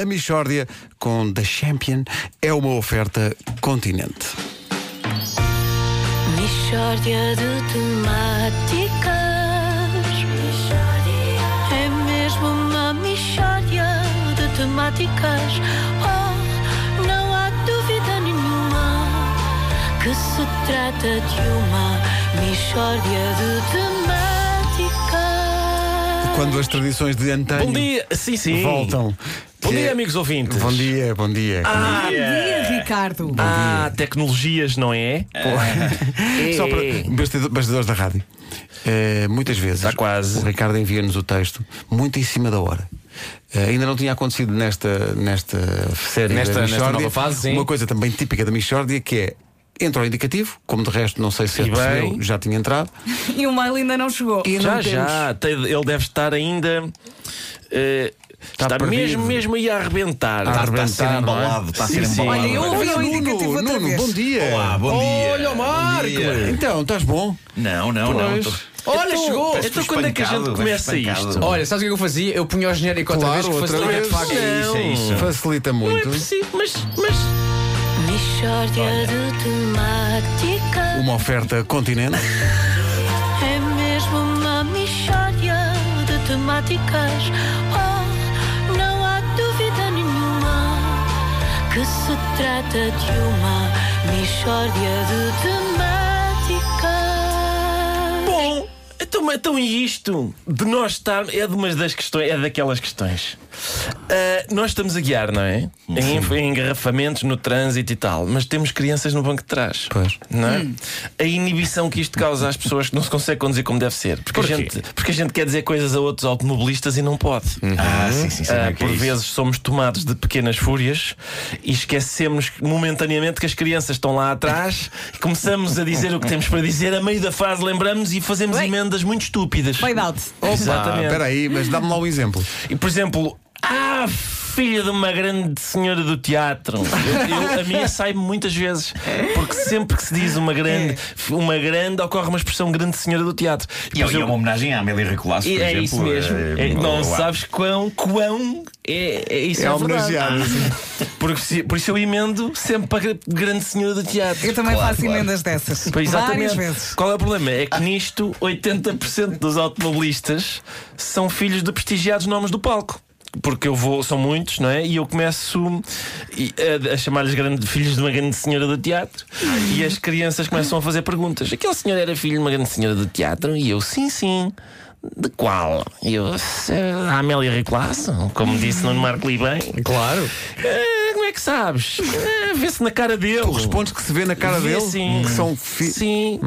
A Michórdia com The Champion é uma oferta continente. Mishória de temáticas. É mesmo uma mishória de temáticas. Oh, não há dúvida nenhuma que se trata de uma mishória de temáticas. Quando as tradições de antanho Bom dia, sim, sim. voltam. Bom dia, é- amigos ouvintes. Bom dia, bom dia. Ah, Bom dia, Ricardo. ah, tecnologias, não é? Só para bastidor- bastidores da rádio. Eh, muitas vezes Está quase. o Ricardo envia-nos o texto muito em cima da hora. Eh, ainda não tinha acontecido nesta, nesta série Nesta- da nesta Michórdia, nova fase, sim. uma coisa também típica da Michórdia que é entra o indicativo, como de resto não sei se E percebeu, bem. já tinha entrado. E o mail ainda não chegou. E Já, temos- já. Ele deve estar ainda. eh, está perdido. mesmo, mesmo aí a arrebentar. A Está, está a ser arrebentar, não é? embalado, está a Sim, ser sim. embalado. Olha, eu ouvi o Nuno, indicativo outra Nuno, vez. bom dia. Olá, bom dia. Olha o Marco. Então, estás bom? Não, não, não. Pois. tô- Olha, Então- chegou. Então quando é que a gente começa isto? Olha, sabes o que eu fazia? Eu punha o genérico outra Claro, vez que outra facilita vez. de facto. É isso, é isso. Facilita Não é muito. preciso, mas. mas... Mishória de temáticas. Uma oferta continente. É mesmo uma mixória de temáticas. Oh, trata de uma mixória de temáticas. Bom, então, então isto de nós estar é de umas das questões, é daquelas questões. Ah, nós estamos a guiar, não é? Em, em engarrafamentos no trânsito e tal, mas temos crianças no banco de trás. Pois. Não é? A inibição que isto causa às pessoas que não se consegue conduzir como deve ser. Porque, a Porquê? gente, porque a gente quer dizer coisas a outros automobilistas e não pode. Ah, sim, sim, sim. Ah, é que é por isso. vezes somos tomados de pequenas fúrias e esquecemos momentaneamente que as crianças estão lá atrás e começamos a dizer o que temos para dizer. A meio da frase lembramos e fazemos Oi. emendas muito estúpidas. Fade out. Exatamente. Espera aí, mas dá-me lá um exemplo. E por exemplo, ah, filha de uma grande senhora do teatro. Eu, eu- a minha sai-me muitas vezes. Porque sempre que se diz uma grande, uma grande, ocorre uma expressão grande senhora do teatro. E é uma homenagem à Amélia Recolasso, por é exemplo. isso mesmo. eh, É, não sabes quão, quão é, é isso É é, homenageado. Porque por isso eu emendo sempre para a grande senhora do teatro. Eu também Claro, faço claro. emendas dessas. Pois, Várias exatamente. vezes. Qual é o problema? É que nisto 80% dos automobilistas são filhos de prestigiados nomes do palco. Porque eu vou, são muitos, não é? E eu começo a, a chamar-lhes filhos de uma grande senhora do teatro e as crianças começam a fazer perguntas. Aquele senhor era filho de uma grande senhora do teatro? E eu, sim, sim. De qual? E eu, "Se- a Amélia Recolasso, como disse Nuno Marco Lee bem. Claro. "Ah, como é que sabes? "Ah, Vê-se na cara dele. Tu respondes que se vê na cara Vê, dele sim. que são fi... Sim.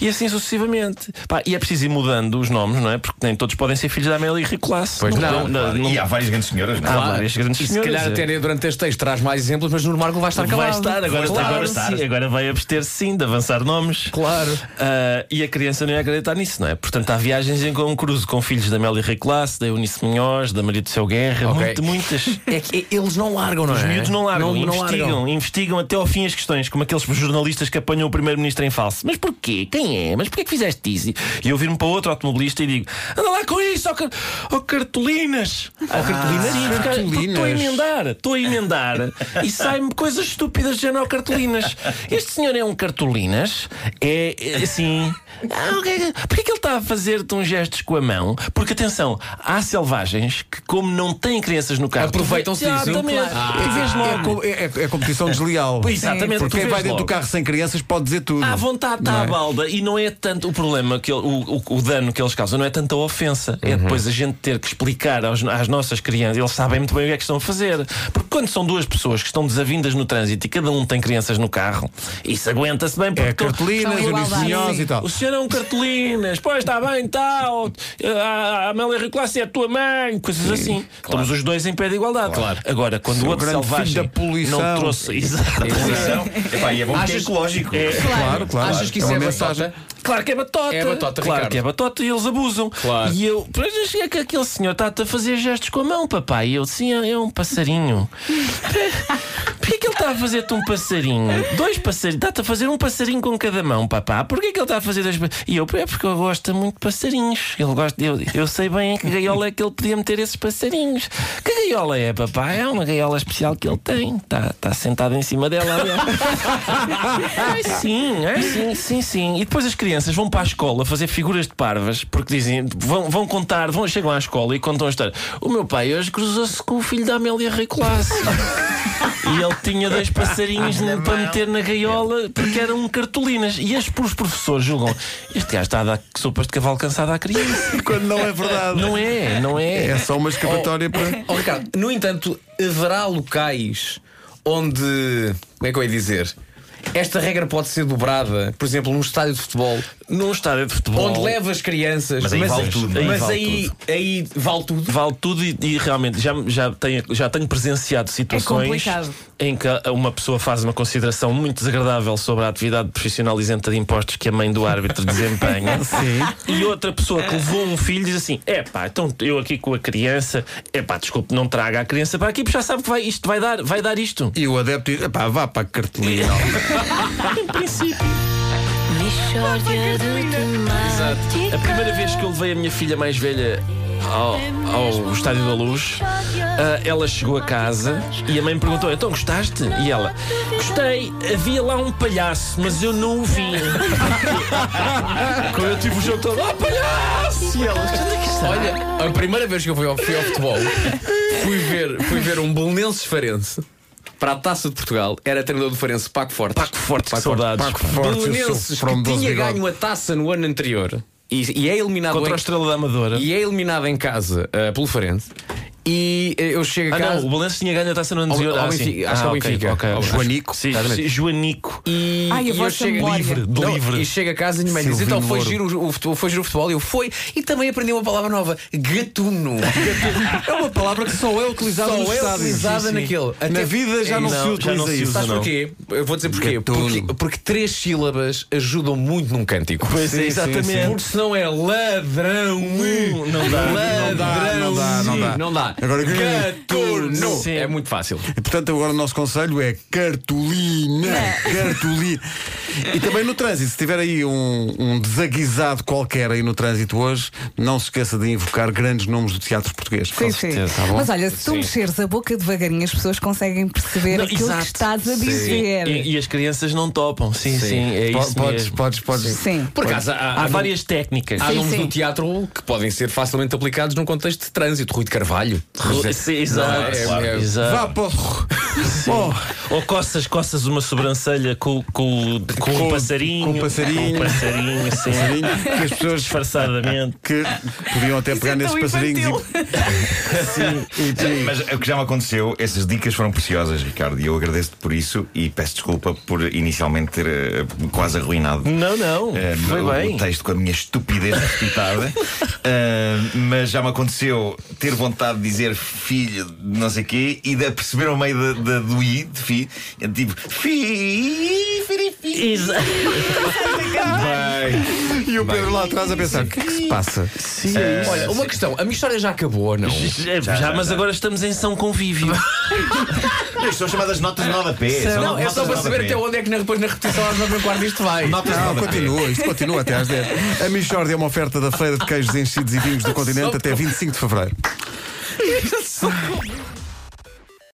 E assim sucessivamente. Pá, e é preciso ir mudando os nomes, não é? Porque nem todos podem ser filhos da Amélia Recolasso. Pois não, Claro, E há várias grandes senhoras, não é? Há várias grandes E se senhoras, calhar é. até durante este texto traz mais exemplos, mas no Marco vai estar calado. Vai estar, agora, Vai estar, agora, estar. sim, agora vai abster-se sim de avançar nomes. Claro. Ah, e a criança não ia acreditar nisso, não é? Portanto, há viagens em que eu me cruzo com filhos da Amélia Recolasso, da Eunice Munhoz, da Maria do Céu Guerra, Ok. muito- muitas. É que eles não largam, não é? Os miúdos não largam, Não, não investigam, largam. investigam até ao fim as questões, como aqueles jornalistas que apanham o primeiro-ministro em falso. Mas porquê? Quem é? Mas porquê que fizeste isso? E eu viro-me para outro automobilista e digo: anda lá com isso, ó, car ó cartolinas! Ó cartolinas? Sim, porque cartolinas. Estou a emendar, estou a emendar e sai-me coisas estúpidas de género cartolinas. Este senhor é um cartolinas? É, é assim. Ah, é que- Porquê que ele está a fazer-te uns gestos com a mão? Porque atenção, há selvagens que, como não têm crianças no carro, Aproveitam-se disso. Exatamente. Claro. Tu vês logo. É- é- é competição desleal. Exatamente, Porque quem vai dentro do logo. carro sem crianças pode dizer tudo. À vontade está é? a balda e não é tanto o problema, que ele- o, o, o dano que eles causam, não é tanto a ofensa. Uhum. É depois a gente ter que explicar aos- às nossas crianças, eles sabem muito bem o que é que estão a fazer. Porque quando são duas pessoas que estão desavindas no trânsito e cada um tem crianças no carro, isso aguenta-se bem. Porque É to- cartolinas, sim. e tal. o senhor é um cartolinas, pois está bem, tal. A, Amélia Reclasse é a tua mãe, coisas assim. Estamos os dois em pé de igualdade. Claro. Agora, quando Seu o outro grande filho selvagem da poluição. não trouxe. Exato. Não. Epá, é bom é Achas- ecológico. Claro, claro. Achas que isso é é, uma mensagem? mensagem. Claro que é batota. É batota, Claro Ricardo. que é batota e eles abusam. Claro. E eu, mas é que aquele senhor está-te a fazer gestos com a mão, papai. E eu, sim, é um passarinho. Porquê que ele está a fazer-te um passarinho? Dois passarinhos. Está-te a fazer um passarinho com cada mão, papá. Porquê que ele está a fazer dois passarinhos? E eu, é porque eu gosto muito de passarinhos. Ele gosta, eu, eu sei bem em que gaiola é que ele podia meter esses passarinhos. Que gaiola é, papá? É uma gaiola especial que ele tem. Está está sentado em cima dela. É sim, é sim, sim, sim. E depois as crianças vão para a escola fazer figuras de parvas porque dizem, vão, vão contar, vão, chegam à escola e contam a história. O meu pai hoje cruzou-se com o filho da Amélia Rei Colasso. E ele tinha dois passarinhos para meter na gaiola porque eram cartolinas. E as, os professores julgam: este gajo está a dar sopas de cavalo cansado à criança. Quando não é verdade. Não é, não é. É só uma escapatória para. Oh, Ricardo, no entanto, haverá locais onde. Como é que eu ia dizer? Esta regra pode ser dobrada, por exemplo, num estádio de futebol, Num estádio de futebol. onde leva as crianças. Mas aí vale tudo, não é? Mas Vale aí, aí vale tudo. Vale tudo e, e realmente já, já, tenho, já tenho presenciado situações complicado. em que uma pessoa faz uma consideração muito desagradável sobre a atividade profissional isenta de impostos que a mãe do árbitro desempenha. Sim. E outra pessoa que levou um filho diz assim: é pá, então eu aqui com a criança, é pá, desculpe, não traga a criança para aqui, porque já sabe que vai, isto vai dar, vai dar isto. E o adepto diz: pá, vá para a cartolina. Em princípio. Mixórdia de temáticas. A primeira vez que eu levei a minha filha mais velha ao, ao Estádio da Luz, ah, ela chegou a casa e a mãe me perguntou: Então gostaste? E ela: Gostei, havia lá um palhaço, mas eu não o vi. Quando eu tive o jogo todo: Oh, palhaço! E ela: Onde é que está? Olha, a primeira vez que eu fui ao, fui ao futebol, fui ver, fui ver um Belenenses Farense para a Taça de Portugal. Era treinador do Farense, Paco Fortes. Paco Forte, que saudades. Paco Forte, Belenenses que tinha ganho a taça no ano anterior e, e é eliminado Contra a em, Estrela da Amadora. e é eliminado em casa ah, pelo Farense. E eh, eu chego a Ah, casa. não, o Balenço tinha ganho a taça no Ao- anterior. ao ah, acho que Ah, ao ok, Benfica. ok, Ao ok. Joanico. Sim, Exatamente. sim, Joanico. E, Ai, e eu chego. Livre, de Não, livre. E chega a casa e minha mãe diz: Então foi giro, o, o, foi giro o futebol. E eu fui e também aprendi uma palavra nova: gatuno. É uma palavra que só é utilizada Só é utilizada naquele. Na Até- vida já não, Não, se utiliza não se isso. Sabes porquê? Eu vou dizer porquê. Porque, porque três sílabas ajudam muito num cântico. Pois Sim, é, exatamente. sim. Porque senão é ladrão. Não dá. Ladrão. não dá, não dá. Agora, Gatuno. Sim. É muito fácil. E, portanto, agora o nosso conselho é cartolina. Cartolina. E também no trânsito, se tiver aí um, um desaguisado qualquer aí no trânsito hoje, não se esqueça de invocar grandes nomes do teatro português. Sim, sim. certeza, tá bom? Mas olha, se tu Sim. mexeres a boca devagarinho, as pessoas conseguem perceber Não, aquilo exato. que estás a dizer. E, e as crianças não topam. Sim, sim, Sim. é isso podes, mesmo. podes, podes. Sim. Por acaso, há, Há há várias técnicas. Há Sim, nomes sim. do teatro que podem ser facilmente aplicados num contexto de trânsito. Rui de Carvalho. Sim, exato. Não é? claro. É- Exato. Vá para o- Sim. Ou coças, coças uma sobrancelha com, com, com, Com- um passarinho. com um passarinho. Com um passarinho, sim. passarinho, que as pessoas Disfarçadamente. que podiam até pegar é nesses passarinhos e... Mas o que já me aconteceu, essas dicas foram preciosas, Ricardo, e eu agradeço-te por isso e peço desculpa por inicialmente ter eh, quase arruinado. Não, não. eh, Foi o, bem. o texto com a minha estupidez precipitada, Eh, mas já me aconteceu ter vontade de dizer filho de não sei quê e de perceber ao meio da- da- do i de fi, é tipo fi, fi, fi. Bem, E o Pedro lá atrás a pensar: o que é que se passa? Sim, Olha, uma questão. A minha história já acabou ou não? já, já, mas agora estamos em São Convívio. Isto são chamadas notas de rodapé. são Não, é só para saber até onde é que na- depois na repetição às 9 quarto isto vai. Notas Não, continua, isto continua até às 10. A Michórdia é uma oferta da Feira de Queijos Enchidos e Vinhos do Continente até 25 de Fevereiro.